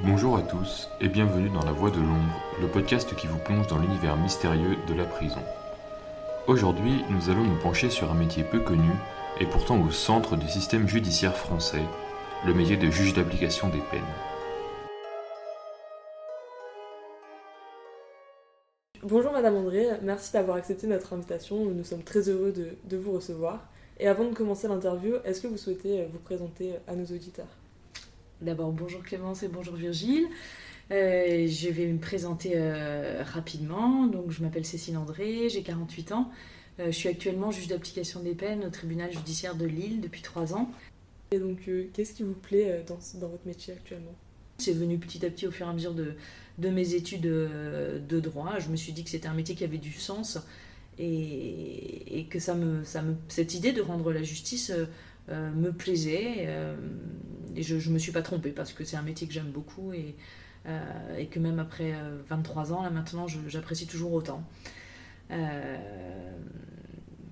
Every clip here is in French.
Bonjour à tous et bienvenue dans La Voix de l'ombre, le podcast qui vous plonge dans l'univers mystérieux de la prison. Aujourd'hui, nous allons nous pencher sur un métier peu connu et pourtant au centre du système judiciaire français, le métier de juge d'application des peines. Bonjour Madame André, merci d'avoir accepté notre invitation, nous sommes très heureux de, de vous recevoir. Et avant de commencer l'interview, est-ce que vous souhaitez vous présenter à nos auditeurs? D'abord, bonjour Clémence et bonjour Virgile. Euh, je vais me présenter euh, rapidement. Donc, je m'appelle Cécile André, j'ai 48 ans. Euh, je suis actuellement juge d'application des peines au tribunal judiciaire de Lille depuis 3 ans. Et donc, qu'est-ce qui vous plaît dans, dans votre métier actuellement? C'est venu petit à petit au fur et à mesure de, de mes études de droit. Je me suis dit que c'était un métier qui avait du sens et, et que ça me, ça me, cette idée de rendre la justice me plaisait et je ne me suis pas trompée parce que c'est un métier que j'aime beaucoup et, euh, que même après 23 euh, ans, là maintenant, j'apprécie toujours autant. Euh,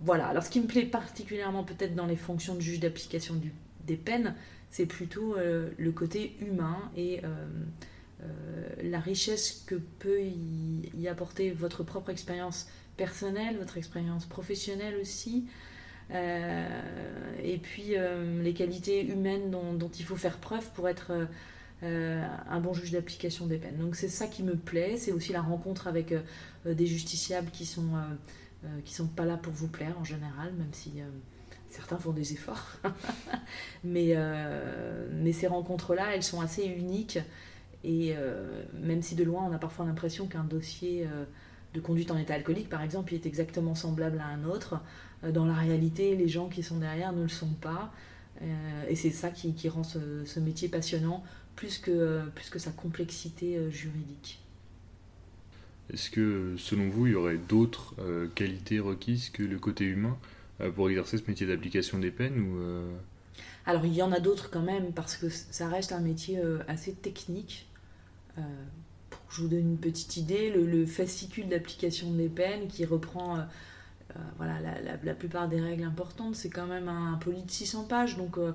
voilà, alors ce qui me plaît particulièrement peut-être dans les fonctions de juge d'application des peines, c'est plutôt le côté humain et la richesse que peut y, apporter votre propre expérience personnelle, votre expérience professionnelle aussi, euh, et puis euh, les qualités humaines dont, il faut faire preuve pour être euh, un bon juge d'application des peines. Donc c'est ça qui me plaît, c'est aussi la rencontre avec des justiciables qui sont qui sont pas là pour vous plaire en général, même si certains font des efforts. mais, mais ces rencontres-là, elles sont assez uniques. Et même si de loin, on a parfois l'impression qu'un dossier de conduite en état alcoolique, par exemple, est exactement semblable à un autre, euh, dans la réalité, les gens qui sont derrière ne le sont pas. Euh, et c'est ça qui, rend ce, métier passionnant, plus que, plus que sa complexité euh, juridique. Est-ce que, selon vous, il y aurait d'autres qualités requises que le côté humain pour exercer ce métier d'application des peines ou, Alors, il y en a d'autres quand même, parce que ça reste un métier assez technique. pour que je vous donne une petite idée, le, le fascicule d'application des peines qui reprend euh, voilà, la, plupart des règles importantes, c'est quand même un, poly de 600 pages, donc euh,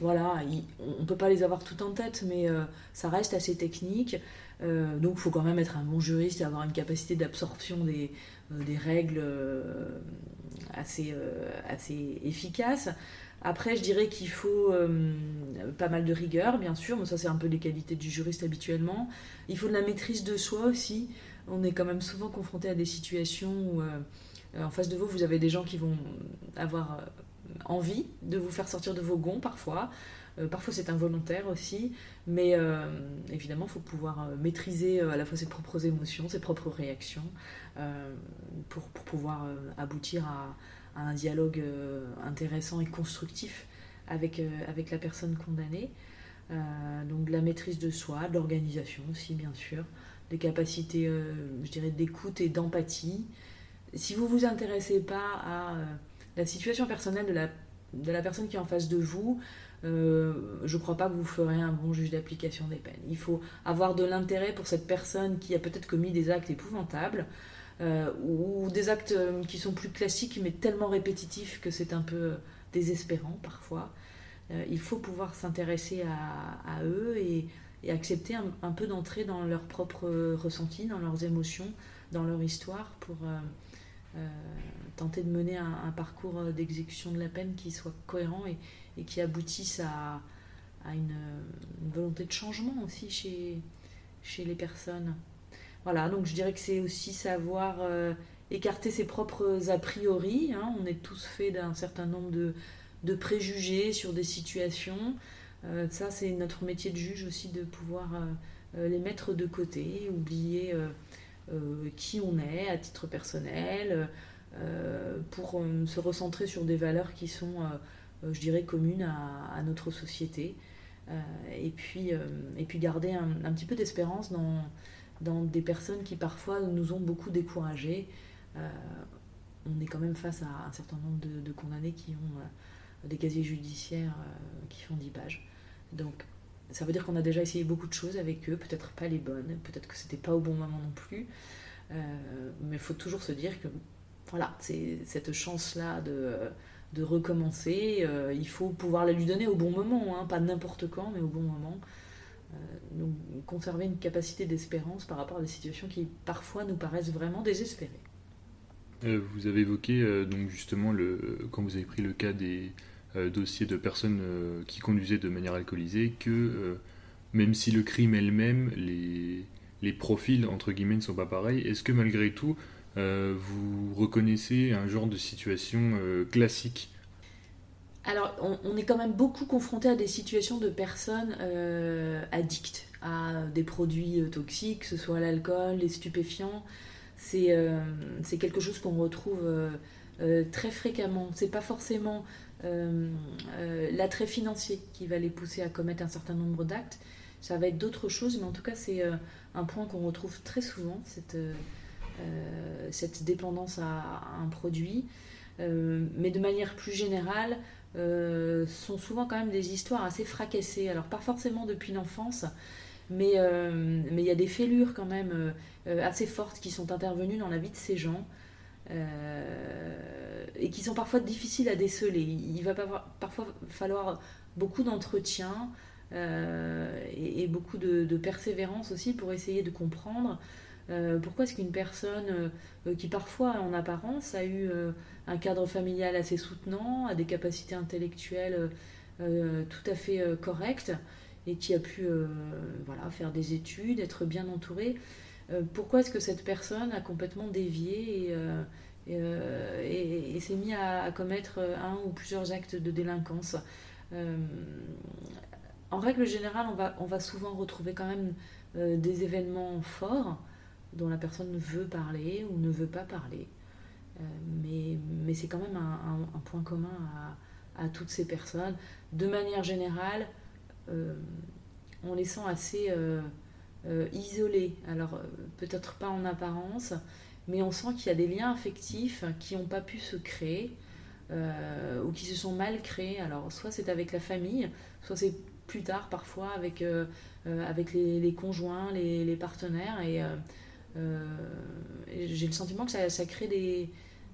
voilà, on ne peut pas les avoir toutes en tête, mais euh, ça reste assez technique. donc il faut quand même être un bon juriste et avoir une capacité d'absorption des, règles assez, assez efficaces. Après, je dirais qu'il faut pas mal de rigueur, bien sûr, mais ça c'est un peu les qualités du juriste habituellement. Il faut de la maîtrise de soi aussi. On est quand même souvent confronté à des situations où euh, en face de vous, vous avez des gens qui vont avoir euh, envie de vous faire sortir de vos gonds parfois. Euh, parfois c'est involontaire aussi, mais évidemment il faut pouvoir maîtriser à la fois ses propres émotions, ses propres réactions, pour, pouvoir aboutir à, un dialogue intéressant et constructif avec, avec la personne condamnée. donc la maîtrise de soi, l'organisation aussi bien sûr, des capacités, je dirais, d'écoute et d'empathie, si vous vous intéressez pas à euh, la situation personnelle de la, de la personne qui est en face de vous, euh, je ne crois pas que vous ferez un bon juge d'application des peines. Il faut avoir de l'intérêt pour cette personne qui a peut-être commis des actes épouvantables euh, ou des actes qui sont plus classiques mais tellement répétitifs que c'est un peu désespérant parfois. il faut pouvoir s'intéresser à, eux et, accepter un, peu d'entrer dans leurs propres ressentis, dans leurs émotions, dans leur histoire pour tenter de mener un, parcours d'exécution de la peine qui soit cohérent et, qui aboutisse à, une, volonté de changement aussi chez, les personnes. Voilà, donc je dirais que c'est aussi savoir euh, écarter ses propres a priori. Hein. On est tous faits d'un certain nombre de, préjugés sur des situations. Euh, ça, c'est notre métier de juge aussi de pouvoir les mettre de côté, oublier euh, qui on est à titre personnel, euh, pour euh, se recentrer sur des valeurs qui sont, je dirais, communes à, notre société. et, puis, et puis garder un, petit peu d'espérance dans, dans des personnes qui parfois nous ont beaucoup découragés. on est quand même face à un certain nombre de, condamnés qui ont des casiers judiciaires qui font 10 pages. Donc ça veut dire qu'on a déjà essayé beaucoup de choses avec eux, peut-être pas les bonnes, peut-être que c'était pas au bon moment non plus. Euh, mais il faut toujours se dire que voilà, c'est cette chance-là de, recommencer. Euh, il faut pouvoir la lui donner au bon moment, hein, pas n'importe quand, mais au bon moment. Euh, donc, conserver une capacité d'espérance par rapport à des situations qui parfois nous paraissent vraiment désespérées. vous avez évoqué donc justement le, quand vous avez pris le cas des dossiers de personnes qui conduisaient de manière alcoolisée que même si le crime elle-même, les, les profils entre guillemets ne sont pas pareils, est-ce que malgré tout vous reconnaissez un genre de situation classique? Alors, on, est quand même beaucoup confronté à des situations de personnes euh, addictes à des produits euh, toxiques, que ce soit l'alcool, les stupéfiants. C'est euh, quelque chose qu'on retrouve très fréquemment. C'est pas forcément l'attrait financier qui va les pousser à commettre un certain nombre d'actes. Ça va être d'autres choses, mais en tout cas, c'est un point qu'on retrouve très souvent, cette, cette dépendance à un produit. mais de manière plus générale, euh, sont souvent quand même des histoires assez fracassées. Alors pas forcément depuis l'enfance, mais euh, il y a des fêlures quand même euh, assez fortes qui sont intervenues dans la vie de ces gens. Et qui sont parfois difficiles à déceler. Il va parfois falloir beaucoup d'entretien et, beaucoup de, persévérance aussi pour essayer de comprendre pourquoi est-ce qu'une personne qui parfois en apparence a eu un cadre familial assez soutenant, a des capacités intellectuelles euh, tout à fait euh, correctes et qui a pu euh, voilà, faire des études, être bien entouré. pourquoi est-ce que cette personne a complètement dévié et, s'est mis à, commettre un ou plusieurs actes de délinquance En règle générale, on va, souvent retrouver quand même des événements forts dont la personne veut parler ou ne veut pas parler. Euh, mais, c'est quand même un, point commun à, toutes ces personnes. De manière générale, euh, on les sent assez euh, isolés. Alors, peut-être pas en apparence, mais on sent qu'il y a des liens affectifs qui n'ont pas pu se créer ou qui se sont mal créés. Alors, soit c'est avec la famille, soit c'est plus tard parfois avec, avec les, conjoints, les, partenaires. Et, j'ai le sentiment que ça, crée des,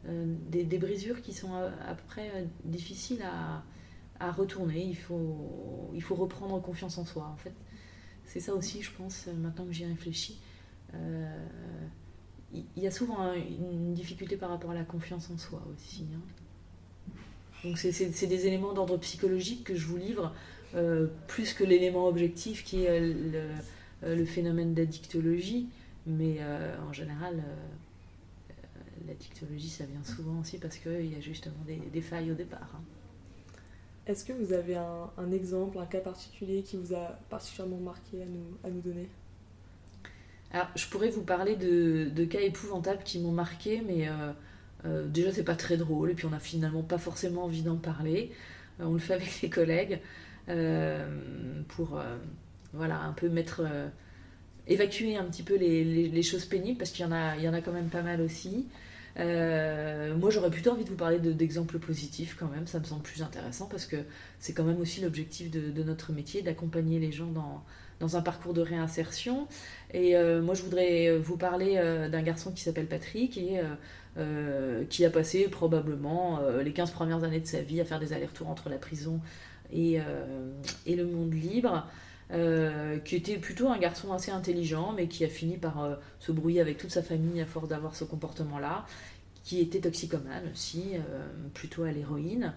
euh, des, brisures qui sont après euh, difficiles à, à, retourner. Il faut, il faut reprendre confiance en soi. En fait, c'est ça aussi, je pense, maintenant que j'y réfléchis. Euh, il y a souvent une difficulté par rapport à la confiance en soi aussi. Hein. Donc c'est des éléments d'ordre psychologique que je vous livre, plus que l'élément objectif qui est le, phénomène d'addictologie. Mais en général, la dictologie, ça vient souvent aussi parce qu'il y a justement des, failles au départ. Hein. Est-ce que vous avez un, exemple, un cas particulier qui vous a particulièrement marqué à nous, à nous donner? Alors, je pourrais vous parler de, cas épouvantables qui m'ont marqué, mais euh, euh, déjà, c'est pas très drôle, et puis on n'a finalement pas forcément envie d'en parler. Euh, on le fait avec les collègues pour voilà, un peu mettre évacuer un petit peu les, choses pénibles parce qu'il y, y en a quand même pas mal aussi. Euh, moi, j'aurais plutôt envie de vous parler d'exemples positifs quand même, ça me semble plus intéressant parce que c'est quand même aussi l'objectif de, notre métier, d'accompagner les gens dans, dans, un parcours de réinsertion. Et euh, moi, je voudrais vous parler euh, d'un garçon qui s'appelle Patrick et qui a passé probablement les 15 premières années de sa vie à faire des allers-retours entre la prison et, et le monde libre. Qui était plutôt un garçon assez intelligent, mais qui a fini par se brouiller avec toute sa famille à force d'avoir ce comportement-là, qui était toxicomane aussi, euh, plutôt à l'héroïne,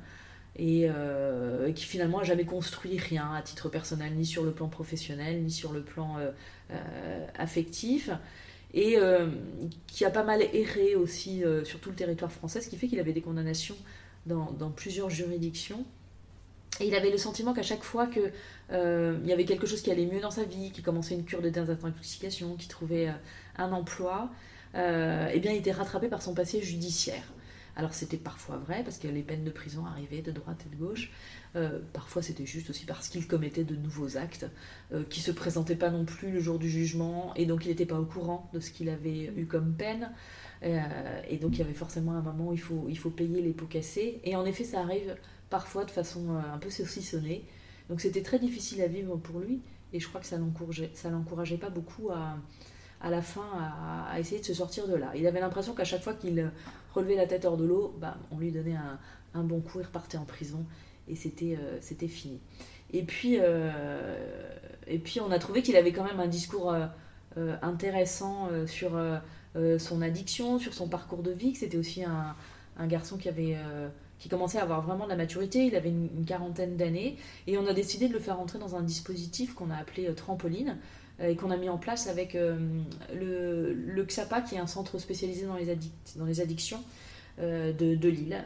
et euh, qui finalement a jamais construit rien à titre personnel, ni sur le plan professionnel, ni sur le plan euh, affectif, et qui a pas mal erré aussi sur tout le territoire français, ce qui fait qu'il avait des condamnations dans plusieurs juridictions. Et il avait le sentiment qu'à chaque fois qu'il il y avait quelque chose qui allait mieux dans sa vie, qu'il commençait une cure de désintoxication, qu'il trouvait un emploi, euh, eh bien, il était rattrapé par son passé judiciaire. Alors c'était parfois vrai parce que les peines de prison arrivaient de droite et de gauche. Euh, parfois c'était juste aussi parce qu'il commettait de nouveaux actes euh, qui se présentaient pas non plus le jour du jugement et donc il n'était pas au courant de ce qu'il avait eu comme peine. et donc il y avait forcément un moment où il faut payer les pots cassés. Et en effet ça arrive parfois de façon un peu saucissonnée. Donc c'était très difficile à vivre pour lui et je crois que ça l'encourageait pas beaucoup à, à la fin à, essayer de se sortir de là. Il avait l'impression qu'à chaque fois qu'il relevait la tête hors de l'eau, bah, on lui donnait un, bon coup, il repartait en prison et c'était euh, fini. Et puis, et puis on a trouvé qu'il avait quand même un discours intéressant sur son addiction, sur son parcours de vie, que c'était aussi un, garçon qui avait qui commençait à avoir vraiment de la maturité, il avait une, quarantaine d'années, et on a décidé de le faire entrer dans un dispositif qu'on a appelé Trampoline, euh, et qu'on a mis en place avec euh, le, XAPA, qui est un centre spécialisé dans les, addictions euh, de, Lille.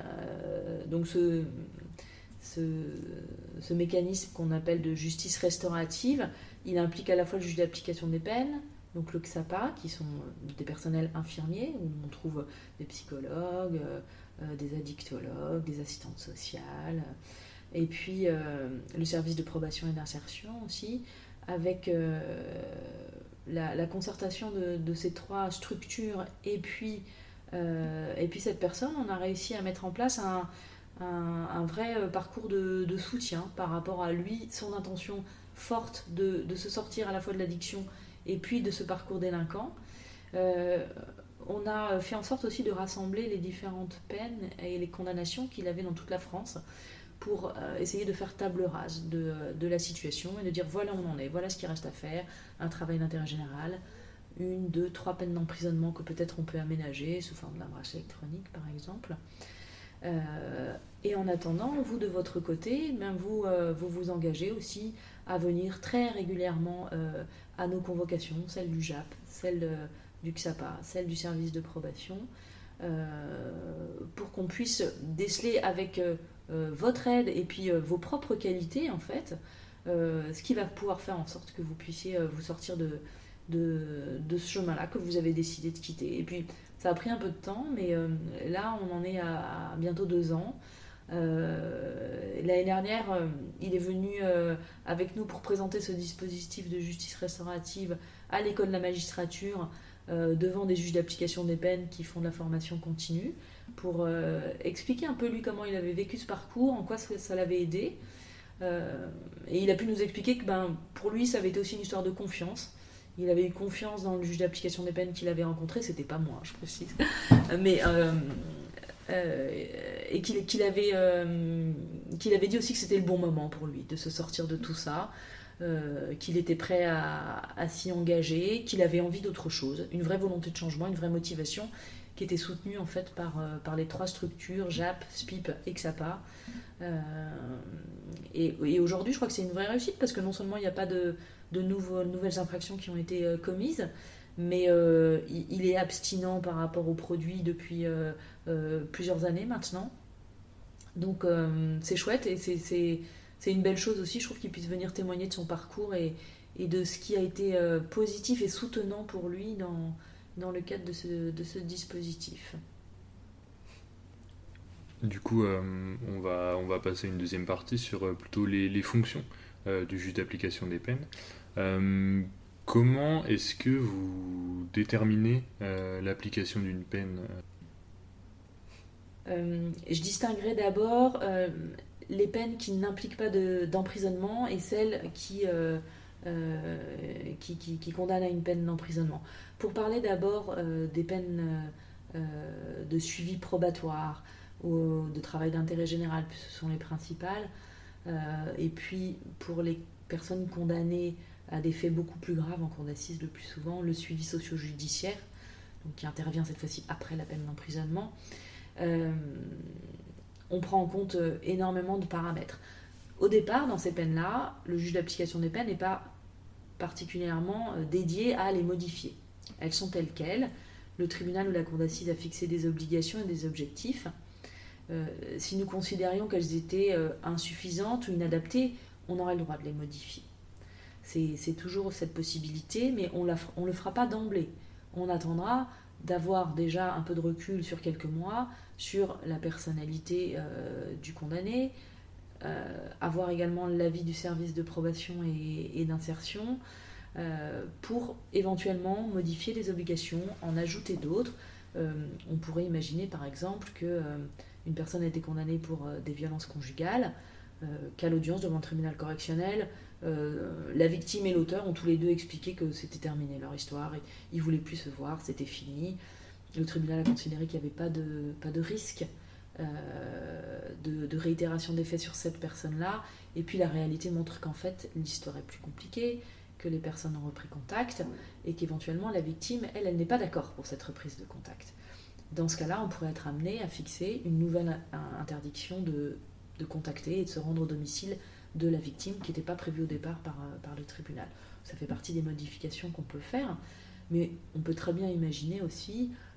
donc ce, ce mécanisme qu'on appelle de justice restaurative, il implique à la fois le juge d'application des peines, donc le XAPA, qui sont des personnels infirmiers, où on trouve des psychologues, des addictologues, des assistantes sociales, et puis le service de probation et d'insertion aussi, avec euh, la, concertation de, ces trois structures et puis, euh, et puis cette personne, on a réussi à mettre en place un, vrai euh, parcours de, soutien par rapport à lui, son intention forte de, se sortir à la fois de l'addiction et puis de ce parcours délinquant. On a fait en sorte aussi de rassembler les différentes peines et les condamnations qu'il avait dans toute la France pour euh, essayer de faire table rase de, la situation et de dire voilà où on en est, voilà ce qui reste à faire, un travail d'intérêt général, une, deux, trois peines d'emprisonnement que peut-être on peut aménager sous forme d'un bracelet électronique par exemple. Euh, et en attendant, vous de votre côté, ben vous, euh, vous vous engagez aussi à venir très régulièrement à nos convocations, celle du JAP, celle du XAPA, celle du service de probation, pour qu'on puisse déceler avec euh, votre aide et puis euh, vos propres qualités, en fait, euh, ce qui va pouvoir faire en sorte que vous puissiez vous sortir de, ce chemin-là que vous avez décidé de quitter. Et puis, ça a pris un peu de temps, mais là, on en est à, bientôt deux ans. L'année dernière, il est venu avec nous pour présenter ce dispositif de justice restaurative à l'école de la magistrature devant des juges d'application des peines qui font de la formation continue pour euh, expliquer un peu lui comment il avait vécu ce parcours, en quoi ça, l'avait aidé. Euh, et il a pu nous expliquer que ben, pour lui, ça avait été aussi une histoire de confiance. Il avait eu confiance dans le juge d'application des peines qu'il avait rencontré, c'était pas moi, je précise. Mais. Euh, et qu'il avait, qu'il avait dit aussi que c'était le bon moment pour lui de se sortir de tout ça, qu'il était prêt à, s'y engager, qu'il avait envie d'autre chose, une vraie volonté de changement, une vraie motivation, qui était soutenu en fait par, euh, les trois structures, JAP, SPIP et XAPA. Euh, et, aujourd'hui, je crois que c'est une vraie réussite parce que non seulement il n'y a pas de, nouvelles infractions qui ont été euh, commises, mais il, est abstinent par rapport aux produits depuis plusieurs années maintenant. Donc c'est chouette et c'est une belle chose aussi, je trouve qu'il puisse venir témoigner de son parcours et, et de ce qui a été positif et soutenant pour lui dans, dans le cadre de ce, de ce dispositif. Du coup, euh, on, va, on va passer une deuxième partie sur euh, plutôt les, les fonctions euh, du juge d'application des peines. comment est-ce que vous déterminez l'application d'une peine? Je distinguerai d'abord les peines qui n'impliquent pas d'emprisonnement et celles qui euh, qui, qui, condamne à une peine d'emprisonnement. Pour parler d'abord euh, des peines euh, de suivi probatoire ou de travail d'intérêt général, ce sont les principales, et puis pour les personnes condamnées à des faits beaucoup plus graves en cour d'assises le plus souvent, le suivi socio-judiciaire, qui intervient cette fois-ci après la peine d'emprisonnement, on prend en compte énormément de paramètres. Au départ, dans ces peines-là, le juge d'application des peines n'est pas particulièrement euh, dédié à les modifier. Elles sont telles quelles. Le tribunal ou la cour d'assises a fixé des obligations et des objectifs. Euh, si nous considérions qu'elles étaient euh, insuffisantes ou inadaptées, on aurait le droit de les modifier. C'est toujours cette possibilité, mais on ne le fera pas d'emblée. On attendra d'avoir déjà un peu de recul sur quelques mois sur la personnalité du condamné, euh, avoir également l'avis du service de probation et, d'insertion euh, pour éventuellement modifier les obligations, en ajouter d'autres. Euh, on pourrait imaginer par exemple que une personne a été condamnée pour des violences conjugales, qu'à l'audience devant le tribunal correctionnel, la victime et l'auteur ont tous les deux expliqué que c'était terminé leur histoire et ils voulaient plus se voir, c'était fini. Le tribunal a considéré qu'il n'y avait pas de, risque de, réitération des faits sur cette personne-là. Et puis la réalité montre qu'en fait, l'histoire est plus compliquée, que les personnes ont repris contact et qu'éventuellement la victime, elle, elle n'est pas d'accord pour cette reprise de contact. Dans ce cas-là, on pourrait être amené à fixer une nouvelle interdiction de, contacter et de se rendre au domicile de la victime qui n'était pas prévue au départ par, par le tribunal. Ça fait partie des modifications qu'on peut faire, mais on peut très bien imaginer aussi euh,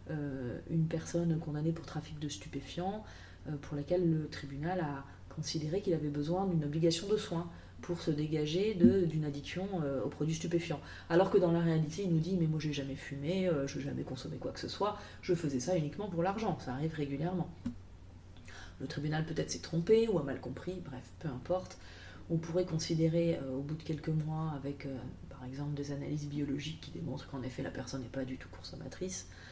une personne condamnée pour trafic de stupéfiants euh, pour laquelle le tribunal a considéré qu'il avait besoin d'une obligation de soins pour se dégager d'une addiction euh, aux produits stupéfiants. Alors que dans la réalité, il nous dit Mais moi, j'ai jamais fumé, je n'ai jamais consommé quoi que ce soit, je faisais ça uniquement pour l'argent. Ça arrive régulièrement. Le tribunal peut-être s'est trompé ou a mal compris, bref, peu importe. On pourrait considérer au bout de quelques mois, avec par exemple des analyses biologiques qui démontrent qu'en effet la personne n'est pas du tout consommatrice, euh,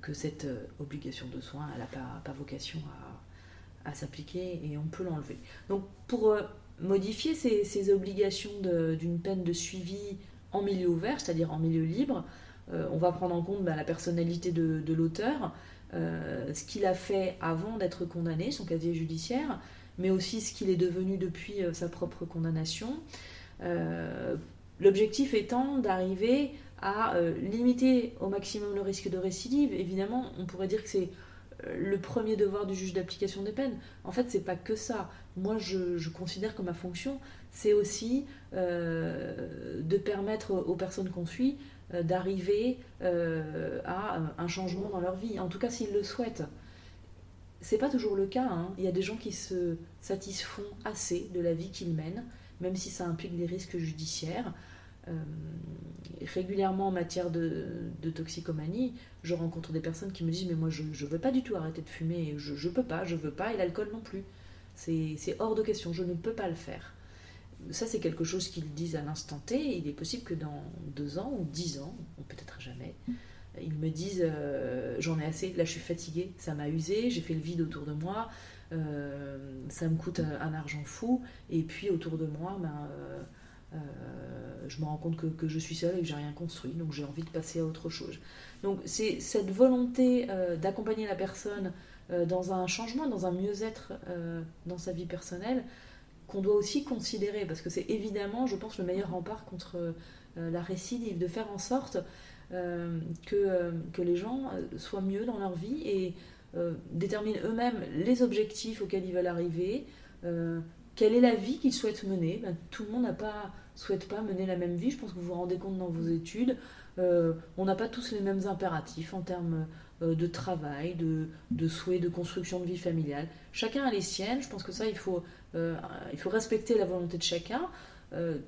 que cette euh, obligation de soins, n'a pas, vocation à, s'appliquer et on peut l'enlever. Donc pour euh, modifier ces, obligations d'une peine de suivi en milieu ouvert, c'est-à-dire en milieu libre, on va prendre en compte bah, la personnalité de, l'auteur, ce qu'il a fait avant d'être condamné, son casier judiciaire, mais aussi ce qu'il est devenu depuis sa propre condamnation. L'objectif étant d'arriver à euh, limiter au maximum le risque de récidive. Évidemment, on pourrait dire que c'est euh, le premier devoir du juge d'application des peines. En fait, c'est pas que ça. Moi, je, considère que ma fonction, c'est aussi euh, de permettre aux personnes qu'on suit d'arriver à un changement dans leur vie. En tout cas, s'ils le souhaitent. C'est pas toujours le cas. Hein. Il y a des gens qui se satisfont assez de la vie qu'ils mènent, même si ça implique des risques judiciaires. Euh, régulièrement en matière de, toxicomanie, je rencontre des personnes qui me disent mais moi je ne veux pas du tout arrêter de fumer, je ne peux pas, je veux pas, et l'alcool non plus. C'est hors de question, je ne peux pas le faire. Ça c'est quelque chose qu'ils disent à l'instant T, il est possible que dans deux ans ou dix ans, ou peut-être jamais, ils me disent euh, j'en ai assez, là je suis fatiguée, ça m'a usé, j'ai fait le vide autour de moi, euh, ça me coûte un argent fou, et puis autour de moi, ben, je me rends compte que, je suis seule et que j'ai rien construit, donc j'ai envie de passer à autre chose. Donc c'est cette volonté euh, d'accompagner la personne euh, dans un changement, dans un mieux-être dans sa vie personnelle, qu'on doit aussi considérer, parce que c'est évidemment, je pense, le meilleur rempart contre la récidive, de faire en sorte que, que les gens soient mieux dans leur vie et déterminent eux-mêmes les objectifs auxquels ils veulent arriver, quelle est la vie qu'ils souhaitent mener. Ben, tout le monde n'a pas souhaite pas mener la même vie. Je pense que vous vous rendez compte dans vos études. Euh, on n'a pas tous les mêmes impératifs en termes euh, de travail, de, de souhait, de construction de vie familiale. Chacun a les siennes. Je pense que ça, il faut, euh, il faut respecter la volonté de chacun,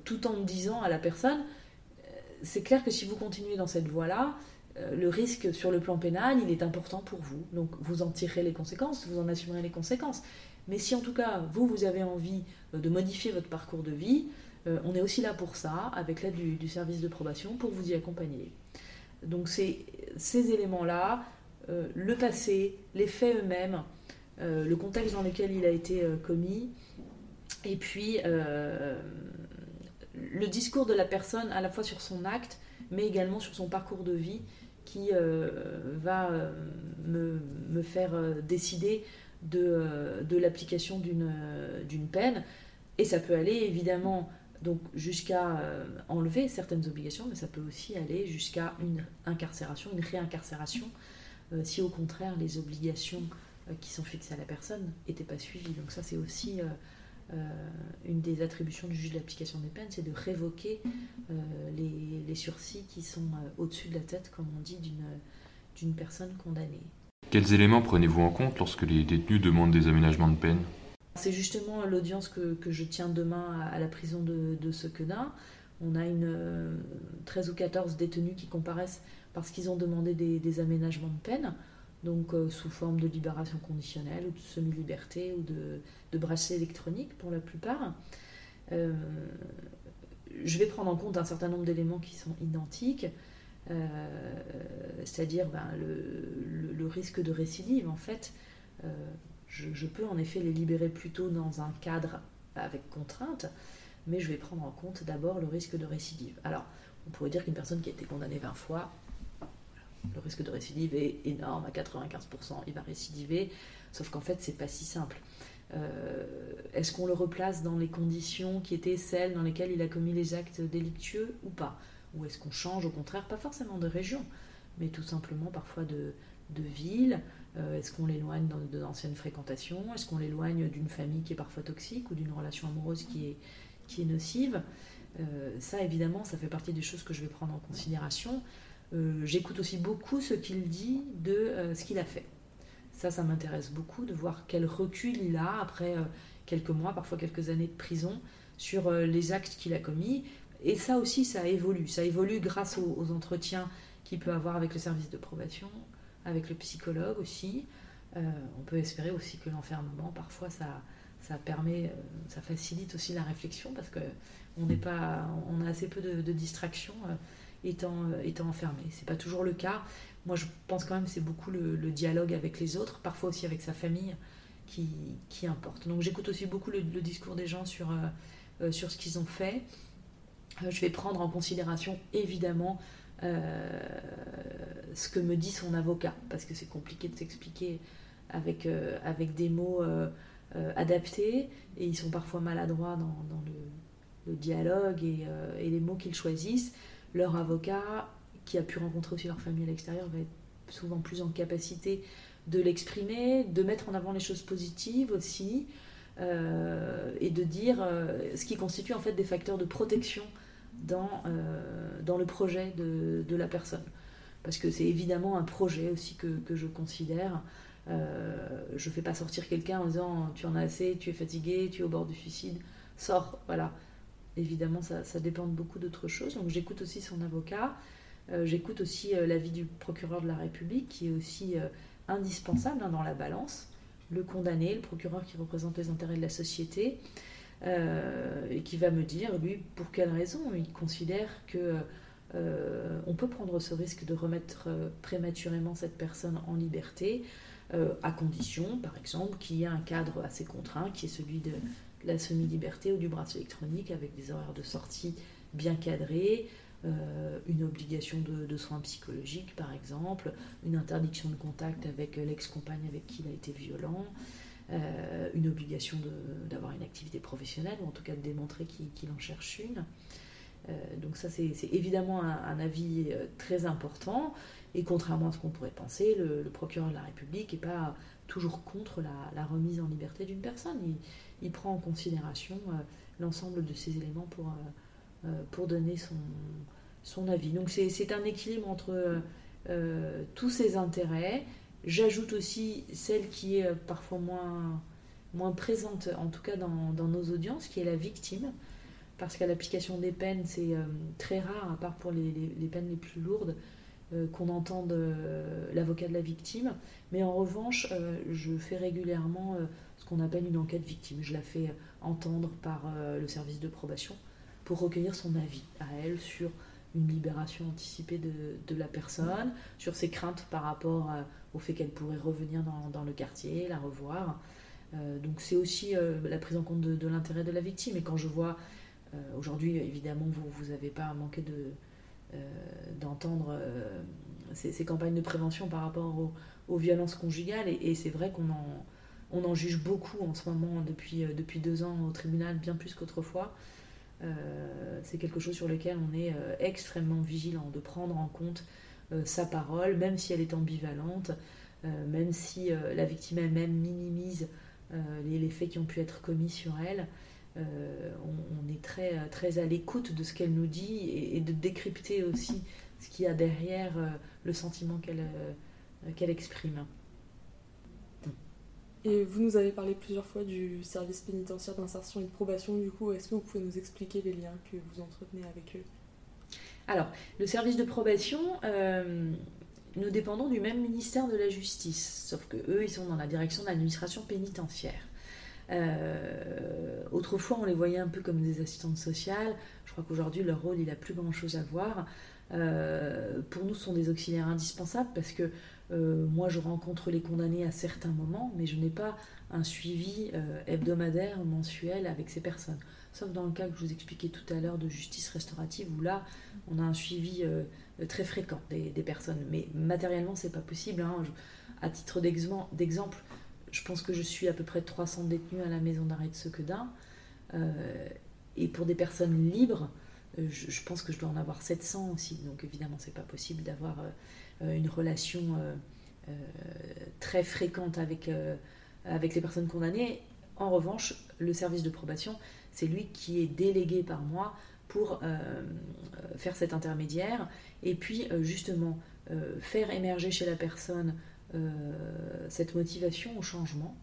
tout en disant à la personne, c'est clair que si vous continuez dans cette voie-là, le risque sur le plan pénal, il est important pour vous. Donc vous en tirerez les conséquences, vous en assumerez les conséquences. Mais si en tout cas, vous, vous avez envie de modifier votre parcours de vie, euh, on est aussi là pour ça, avec l'aide du, service de probation, pour vous y accompagner. Donc c'est ces éléments-là, euh, le passé, les faits eux-mêmes, euh, le contexte dans lequel il a été commis, et puis le discours de la personne à la fois sur son acte, mais également sur son parcours de vie, qui va me, faire décider de, de l'application d'une peine. Et ça peut aller évidemment donc jusqu'à euh, enlever certaines obligations, mais ça peut aussi aller jusqu'à une incarcération, une réincarcération, euh, si au contraire les obligations euh, qui sont fixées à la personne n'étaient pas suivies. Donc ça c'est aussi une des attributions du juge d'application des peines, c'est de révoquer les, sursis qui sont au-dessus de la tête, comme on dit, d'une personne condamnée. Quels éléments prenez-vous en compte lorsque les détenus demandent des aménagements de peine? C'est justement l'audience que, je tiens demain à, la prison de, de. On a une 13 euh, ou 14 détenus qui comparaissent parce qu'ils ont demandé des, aménagements de peine, donc euh, sous forme de libération conditionnelle ou de semi-liberté ou de, de bracelet électronique pour la plupart. Euh, je vais prendre en compte un certain nombre d'éléments qui sont identiques, c'est-à-dire ben, le, risque de récidive en fait je, peux en effet les libérer plutôt dans un cadre avec contrainte, mais je vais prendre en compte d'abord le risque de récidive. Alors, on pourrait dire qu'une personne qui a été condamnée 20 fois, le risque de récidive est énorme, à 95%, il va récidiver, sauf qu'en fait, c'est pas si simple. Euh, est-ce qu'on le replace dans les conditions qui étaient celles dans lesquelles il a commis les actes délictueux ou pas? Ou est-ce qu'on change au contraire, pas forcément de région, mais tout simplement parfois de, de ville euh, Est-ce qu'on l'éloigne d'anciennes fréquentations Est-ce qu'on l'éloigne d'une famille qui est parfois toxique ou d'une relation amoureuse qui est, nocive euh, Ça, évidemment, ça fait partie des choses que je vais prendre en considération. J'écoute aussi beaucoup ce qu'il dit de ce qu'il a fait. Ça, ça m'intéresse beaucoup de voir quel recul il a après euh, quelques mois, parfois quelques années de prison, sur euh, les actes qu'il a commis. Et ça aussi, ça évolue. Ça évolue grâce aux, entretiens qu'il peut avoir avec le service de probation, avec le psychologue aussi. Euh, on peut espérer aussi que l'enfermement, parfois, ça, ça permet, ça facilite aussi la réflexion parce que on n'est pas, on a assez peu de, distractions étant, étant enfermé. C'est pas toujours le cas. Moi, je pense quand même c'est beaucoup le, dialogue avec les autres, parfois aussi avec sa famille, qui, qui importe. Donc j'écoute aussi beaucoup le, discours des gens sur, euh, euh, sur ce qu'ils ont fait. Euh, je vais prendre en considération, évidemment, ce que me dit son avocat, parce que c'est compliqué de s'expliquer avec, avec des mots adaptés, et ils sont parfois maladroits dans, le, dialogue et, les mots qu'ils choisissent. Leur avocat qui a pu rencontrer aussi leur famille à l'extérieur va être souvent plus en capacité de l'exprimer, de mettre en avant les choses positives aussi, euh, et de dire euh, ce qui constitue en fait des facteurs de protection dans, euh, dans le projet de, la personne. Parce que c'est évidemment un projet aussi que, je considère. je ne fais pas sortir quelqu'un en disant tu en as assez, tu es fatigué, tu es au bord du suicide, sors, voilà. Évidemment, ça, dépend de beaucoup d'autres choses. Donc j'écoute aussi son avocat euh, j'écoute aussi euh, l'avis du procureur de la République, qui est aussi euh, indispensable hein, dans la balance. Le condamné, le procureur qui représente les intérêts de la société, et qui va me dire, lui, pour quelle raison il considère que on peut prendre ce risque de remettre prématurément cette personne en liberté, à condition, par exemple, qu'il y ait un cadre assez contraint, qui est celui de la semi-liberté ou du bracelet électronique, avec des horaires de sortie bien cadrés, euh, une obligation de, soins psychologiques, par exemple, une interdiction de contact avec l'ex-compagne avec qui il a été violent, euh, une obligation d'avoir une activité professionnelle, ou en tout cas de démontrer qu'il en cherche une. Euh, donc ça, c'est évidemment un, avis très important. Et contrairement à ce qu'on pourrait penser, le, procureur de la République n'est pas toujours contre la, remise en liberté d'une personne. Il, prend en considération l'ensemble de ces éléments pour, pour donner son, son avis. Donc c'est un équilibre entre euh, euh, tous ces intérêts. J'ajoute aussi celle qui est euh, parfois moins, moins présente, en tout cas dans, nos audiences, qui est la victime. Parce qu'à l'application des peines, c'est très rare, à part pour les, les, peines les plus lourdes, qu'on entende l'avocat de la victime. Mais en revanche, je fais régulièrement ce qu'on appelle une enquête victime. Je la fais entendre par le service de probation pour recueillir son avis à elle sur une libération anticipée de, la personne, sur ses craintes par rapport au fait qu'elle pourrait revenir dans, le quartier, la revoir. Euh, donc c'est aussi euh, la prise en compte de, l'intérêt de la victime. Et quand je vois, euh, aujourd'hui évidemment, vous n'avez pas manqué de, d'entendre ces, campagnes de prévention par rapport aux, violences conjugales. Et, c'est vrai qu'on en, juge beaucoup en ce moment depuis, deux ans au tribunal, bien plus qu'autrefois. C'est quelque chose sur lequel on est extrêmement vigilant, de prendre en compte sa parole, même si elle est ambivalente, même si la victime elle-même minimise les, faits qui ont pu être commis sur elle. On, est très, très à l'écoute de ce qu'elle nous dit et, de décrypter aussi ce qu'il y a derrière le sentiment qu'elle exprime. Et vous nous avez parlé plusieurs fois du service pénitentiaire d'insertion et de probation. Du coup, est-ce que vous pouvez nous expliquer les liens que vous entretenez avec eux? Alors, le service de probation, euh, nous dépendons du même ministère de la Justice, sauf que eux, ils sont dans la direction de l'administration pénitentiaire. Euh, autrefois, on les voyait un peu comme des assistantes sociales. Je crois qu'aujourd'hui, leur rôle, il a plus grand-chose à voir. Euh, pour nous, ce sont des auxiliaires indispensables parce que moi, je rencontre les condamnés à certains moments, mais je n'ai pas un suivi hebdomadaire, mensuel avec ces personnes. Sauf dans le cas que je vous expliquais tout à l'heure de justice restaurative, où là, on a un suivi très fréquent des, personnes. Mais matériellement, c'est pas possible. Hein. à titre d'exemple, je pense que je suis à peu près 300 détenus à la maison d'arrêt de Sequedin. et pour des personnes libres, je, pense que je dois en avoir 700 aussi. Donc évidemment, c'est pas possible d'avoir une relation très fréquente avec, avec les personnes condamnées. En revanche, le service de probation, c'est lui qui est délégué par moi pour euh, faire cet intermédiaire et puis euh, justement euh, faire émerger chez la personne cette motivation au changement.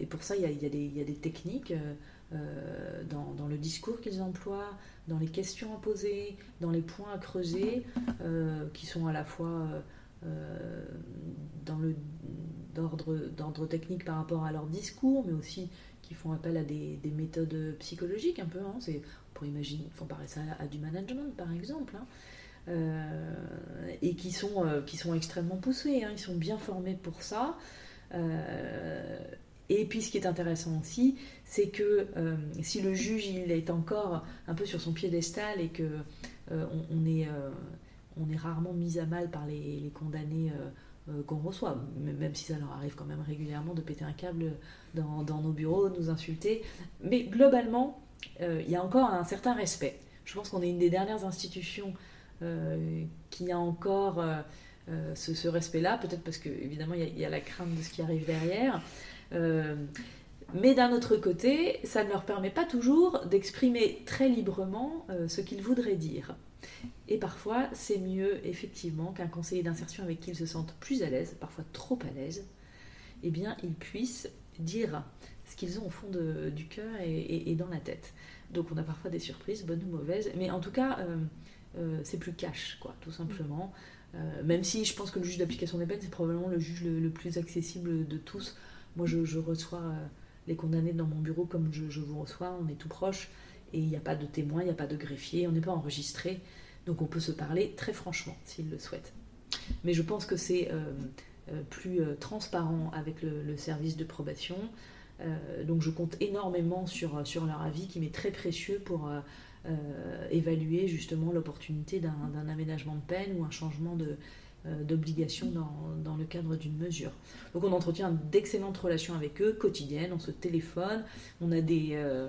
et pour ça, il y a, des, techniques dans, dans, le discours qu'ils emploient, dans les questions à poser, dans les points à creuser, qui sont à la fois dans le d'ordre technique par rapport à leur discours, mais aussi qui font appel à des, méthodes psychologiques un peu. Hein. On pourrait imaginer, ils font pareil ça à, du management par exemple, hein. euh, et qui sont, euh, qui sont extrêmement poussés. Hein. Ils sont bien formés pour ça. Euh, et puis ce qui est intéressant aussi, c'est que si le juge il est encore un peu sur son piédestal et que on, est, est rarement mis à mal par les, condamnés qu'on reçoit, même si ça leur arrive quand même régulièrement de péter un câble dans, nos bureaux, de nous insulter. Mais globalement, euh, il y a encore un certain respect. Je pense qu'on est une des dernières institutions euh, qui a encore ce, respect-là, peut-être parce que évidemment il y, a la crainte de ce qui arrive derrière. mais d'un autre côté, ça ne leur permet pas toujours d'exprimer très librement ce qu'ils voudraient dire. Et parfois, c'est mieux, effectivement, qu'un conseiller d'insertion avec qui ils se sentent plus à l'aise, parfois trop à l'aise, eh bien, ils puissent dire ce qu'ils ont au fond du cœur et, dans la tête. Donc, on a parfois des surprises, bonnes ou mauvaises, mais en tout cas, euh, euh, c'est plus cash, quoi, tout simplement. Euh, même si je pense que le juge d'application des peines, c'est probablement le juge le, plus accessible de tous. Moi, je, reçois les condamnés dans mon bureau comme je, je vous reçois, on est tout proche et il n'y a pas de témoin, il n'y a pas de greffier, on n'est pas enregistré, donc on peut se parler très franchement s'il le souhaite. Mais je pense que c'est euh, euh, plus euh, transparent avec le, service de probation, donc je compte énormément sur, sur leur avis qui m'est très précieux pour évaluer justement l'opportunité d'un aménagement de peine ou un changement de, d'obligation dans, dans, le cadre d'une mesure. Donc on entretient d'excellentes relations avec eux, quotidiennes, on se téléphone, on a, des, euh,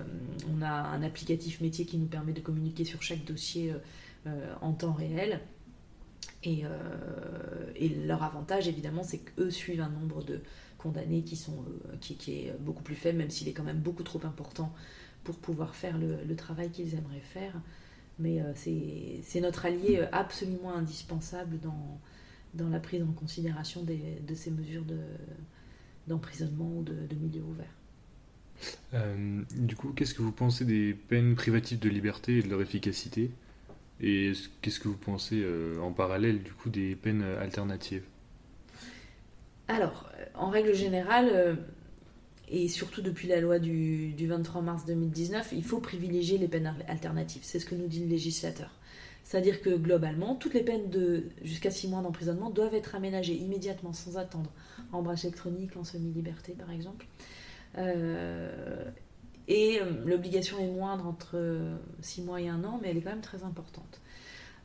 on a un applicatif métier qui nous permet de communiquer sur chaque dossier euh, euh, en temps réel. Et, leur avantage, évidemment, c'est qu'eux suivent un nombre de condamnés qui, sont, qui, est beaucoup plus faible, même s'il est quand même beaucoup trop important pour pouvoir faire le, le travail qu'ils aimeraient faire. Mais c'est notre allié absolument indispensable dans, dans la prise en considération de ces mesures d'emprisonnement ou de, milieu ouvert. Euh, du coup, qu'est-ce que vous pensez des peines privatives de liberté et de leur efficacité? Et qu'est-ce que vous pensez euh, en parallèle du coup des peines alternatives? Alors, en règle générale, euh, et surtout depuis la loi du, du 23 mars 2019, il faut privilégier les peines alternatives. C'est ce que nous dit le législateur. C'est-à-dire que globalement, toutes les peines de jusqu'à 6 mois d'emprisonnement doivent être aménagées immédiatement, sans attendre, en brache électronique, en semi-liberté par exemple. Euh, et euh, l'obligation est moindre entre 6 mois et 1 an, mais elle est quand même très importante.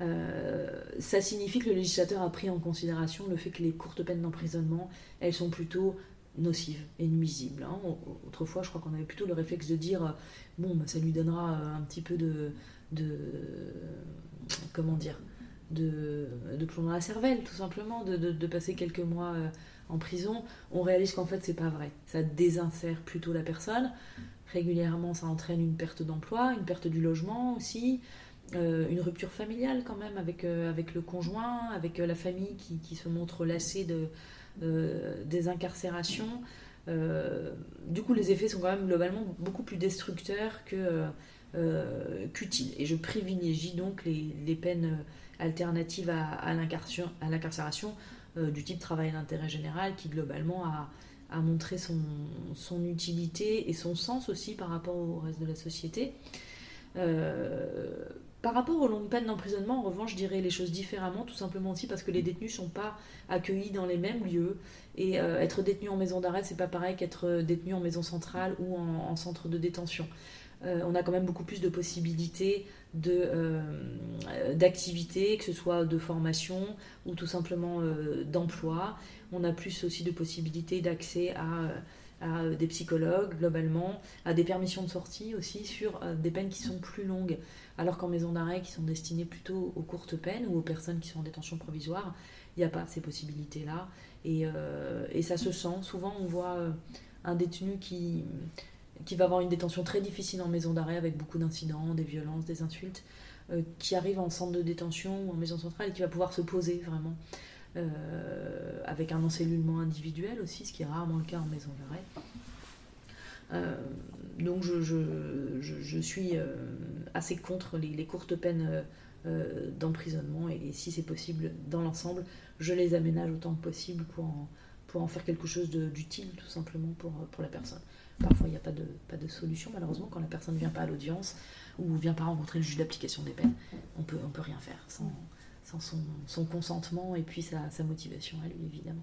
Euh, ça signifie que le législateur a pris en considération le fait que les courtes peines d'emprisonnement, elles sont plutôt nocives et nuisibles. Hein. Autrefois, je crois qu'on avait plutôt le réflexe de dire, bon, bah, ça lui donnera un petit peu de, de comment dire, de, de plomb dans la cervelle, tout simplement, de, passer quelques mois euh, en prison, on réalise qu'en fait, c'est pas vrai. Ça désinsère plutôt la personne. Régulièrement, ça entraîne une perte d'emploi, une perte du logement aussi, euh, une rupture familiale quand même avec, euh, avec le conjoint, avec la famille qui, se montre lassée de, des incarcérations. du coup, les effets sont quand même globalement beaucoup plus destructeurs que qu'utile. Et je privilégie donc les, peines alternatives à, l'incarcération euh, du type travail d'intérêt général qui globalement a, montré son, utilité et son sens aussi par rapport au reste de la société. Euh, par rapport aux longues peines d'emprisonnement, en revanche, je dirais les choses différemment, tout simplement aussi parce que les détenus ne sont pas accueillis dans les mêmes lieux. Et être détenu en maison d'arrêt, c'est pas pareil qu'être détenu en maison centrale ou en centre de détention. On a quand même beaucoup plus de possibilités de, d'activités, que ce soit de formation ou tout simplement d'emploi. On a plus aussi de possibilités d'accès à euh, des psychologues globalement, à des permissions de sortie aussi sur euh, des peines qui sont plus longues. Alors qu'en maison d'arrêt, qui sont destinées plutôt aux courtes peines ou aux personnes qui sont en détention provisoire, il n'y a pas ces possibilités-là. Euh, et, ça se sent. Souvent, on voit un détenu qui, qui va avoir une détention très difficile en maison d'arrêt avec beaucoup d'incidents, des violences, des insultes, qui arrive en centre de détention ou en maison centrale et qui va pouvoir se poser vraiment. Euh, avec un encellulement individuel aussi, ce qui est rarement le cas en maison d'arrêt. Euh, donc je, suis euh, assez contre les, courtes peines d'emprisonnement et, si c'est possible dans l'ensemble, je les aménage autant que possible pour en, pour en faire quelque chose d'utile tout simplement pour, pour la personne. Parfois il n'y a pas de, pas de solution malheureusement quand la personne ne vient pas à l'audience ou ne vient pas rencontrer le juge d'application des peines, on peut, on peut rien faire sans, sans son, consentement et puis sa, motivation à lui, évidemment.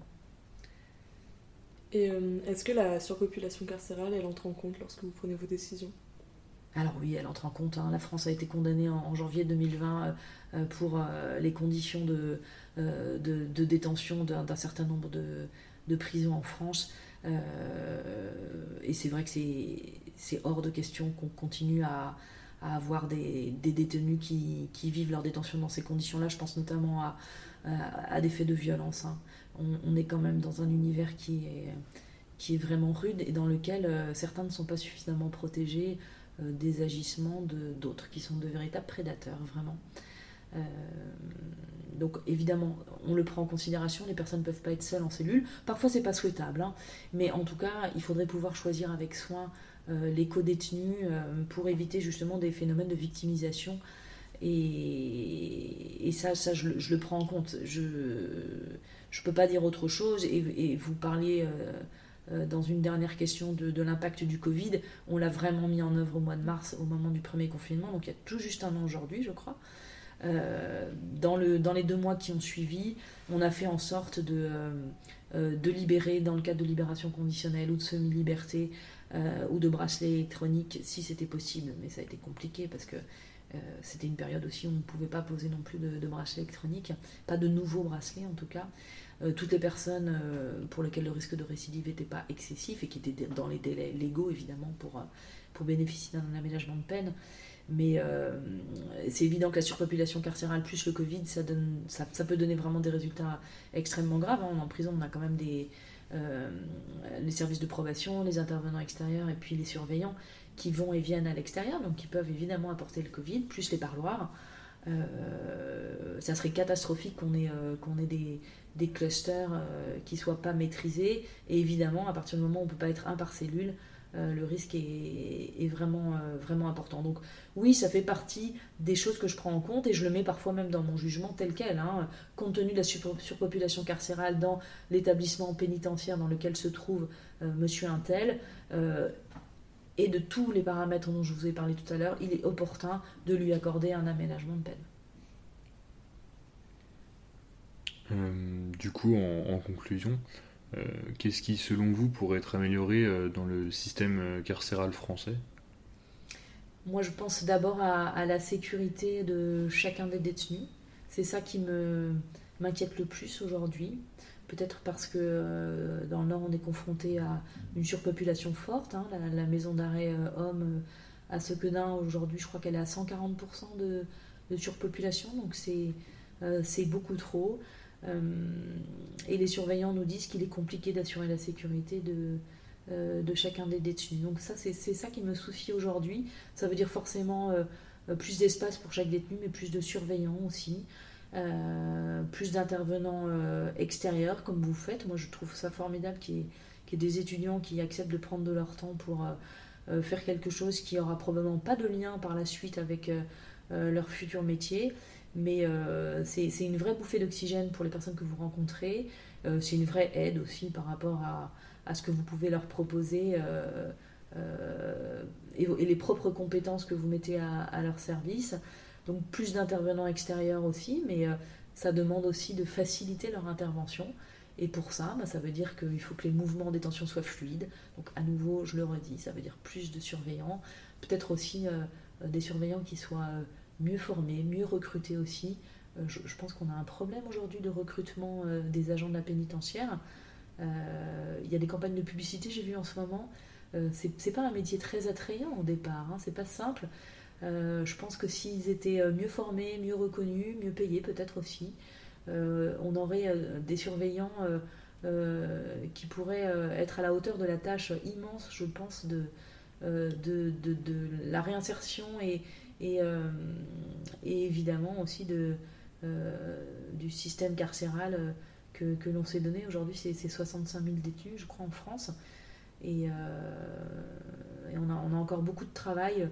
Et euh, est-ce que la surpopulation carcérale, elle entre en compte lorsque vous prenez vos décisions? Alors oui, elle entre en compte. Hein. La France a été condamnée en, janvier 2020 euh, euh, pour les conditions de, de, détention d'un certain nombre de, prisons en France. et c'est vrai que c'est hors de question qu'on continue à, à avoir des, détenus qui, vivent leur détention dans ces conditions-là. Je pense notamment à, à, des faits de violence. Hein. On, est quand même dans un univers qui est, qui est vraiment rude et dans lequel euh, certains ne sont pas suffisamment protégés euh, des agissements d'autres qui sont de véritables prédateurs, vraiment. Euh, donc évidemment, on le prend en considération, les personnes ne peuvent pas être seules en cellule. Parfois, c'est pas souhaitable, hein. mais en tout cas, il faudrait pouvoir choisir avec soin euh, les co-détenus euh, pour éviter justement des phénomènes de victimisation. Et, ça, je, le prends en compte. Je ne peux pas dire autre chose. Et, vous parliez dans une dernière question de, l'impact du Covid. On l'a vraiment mis en œuvre au mois de mars, au moment du premier confinement. Donc il y a tout juste un an aujourd'hui, je crois. Dans, le, dans les deux mois qui ont suivi, on a fait en sorte de, de libérer, dans le cadre de libération conditionnelle ou de semi-liberté, euh, ou de bracelets électroniques si c'était possible, mais ça a été compliqué parce que euh, c'était une période aussi où on ne pouvait pas poser non plus de, bracelets électroniques, pas de nouveaux bracelets en tout cas. Euh, toutes les personnes pour lesquelles le risque de récidive n'était pas excessif et qui étaient dans les délais légaux évidemment pour bénéficier d'un aménagement de peine. Mais c'est évident que la surpopulation carcérale plus le Covid, ça, donne, ça, peut donner vraiment des résultats extrêmement graves. Hein. En prison, on a quand même des, euh, les services de probation, les intervenants extérieurs et puis les surveillants qui vont et viennent à l'extérieur, donc qui peuvent évidemment apporter le Covid, plus les parloirs. Euh, ça serait catastrophique qu'on ait, euh, qu'on ait des, des clusters qui ne soient pas maîtrisés. Et évidemment, à partir du moment où on ne peut pas être un par cellule, euh, le risque est, vraiment, euh, vraiment important. Donc oui, ça fait partie des choses que je prends en compte et je le mets parfois même dans mon jugement tel quel. Hein. compte tenu de la surpopulation carcérale dans l'établissement pénitentiaire dans lequel se trouve euh, monsieur Intel, et de tous les paramètres dont je vous ai parlé tout à l'heure, il est opportun de lui accorder un aménagement de peine. du coup, en conclusion, euh, qu'est-ce qui, selon vous, pourrait être amélioré euh, dans le système euh, carcéral français? Moi, je pense d'abord à, la sécurité de chacun des détenus. C'est ça qui m'inquiète le plus aujourd'hui. Peut-être parce que dans le Nord, on est confronté à une surpopulation forte. Hein. la, maison d'arrêt homme à Sequedin, aujourd'hui, je crois qu'elle est à 140% de, de, surpopulation. Donc c'est beaucoup trop. Euh, et les surveillants nous disent qu'il est compliqué d'assurer la sécurité de, euh, chacun des détenus. Donc ça, c'est ça qui me soucie aujourd'hui. Ça veut dire forcément euh, plus d'espace pour chaque détenu, mais plus de surveillants aussi. plus d'intervenants extérieurs comme vous faites. Moi je trouve ça formidable qu'il y, ait des étudiants qui acceptent de prendre de leur temps pour faire quelque chose qui aura probablement pas de lien par la suite avec leur futur métier mais euh, c'est une vraie bouffée d'oxygène pour les personnes que vous rencontrez. Euh, c'est une vraie aide aussi par rapport à, à, ce que vous pouvez leur proposer euh, et, les propres compétences que vous mettez à, leur service. Donc plus d'intervenants extérieurs aussi, mais ça demande aussi de faciliter leur intervention. Et pour ça, bah, ça veut dire qu'il faut que les mouvements en détention soient fluides. Donc à nouveau, je le redis, ça veut dire plus de surveillants, peut-être aussi des surveillants qui soient mieux formés, mieux recrutés aussi. Je, je, pense qu'on a un problème aujourd'hui de recrutement des agents de la pénitentiaire. Il y a des campagnes de publicité, j'ai vu en ce moment. c'est pas un métier très attrayant au départ, hein, c'est pas simple. je pense que s'ils étaient mieux formés, mieux reconnus, mieux payés peut-être aussi, on aurait des surveillants euh, qui pourrait euh, être à la hauteur de la tâche immense, je pense, de, euh, de, de, la réinsertion et, et, et évidemment aussi de, du système carcéral que, que l'on s'est donné. Aujourd'hui, c'est 65 000 détenus, je crois, en France. Et, on, a, encore beaucoup de travail,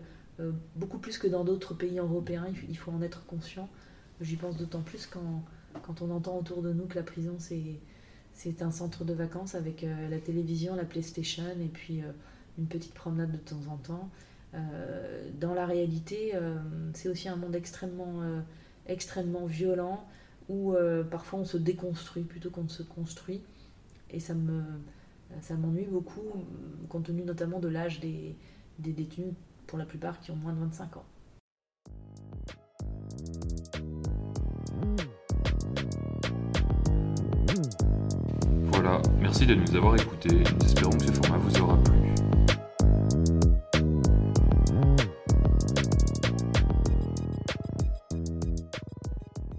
beaucoup plus que dans d'autres pays européens, il, faut en être conscient. J'y pense d'autant plus quand, on entend autour de nous que la prison, c'est un centre de vacances avec euh, la télévision, la PlayStation et puis euh, une petite promenade de temps en temps. Euh, dans la réalité, c'est aussi un monde extrêmement, extrêmement violent où parfois on se déconstruit plutôt qu'on se construit. Et ça me ça m'ennuie beaucoup, compte tenu notamment de l'âge des, des détenus, pour la plupart qui ont moins de 25 ans. Voilà, merci de nous avoir écoutés. Nous espérons que ce format vous aura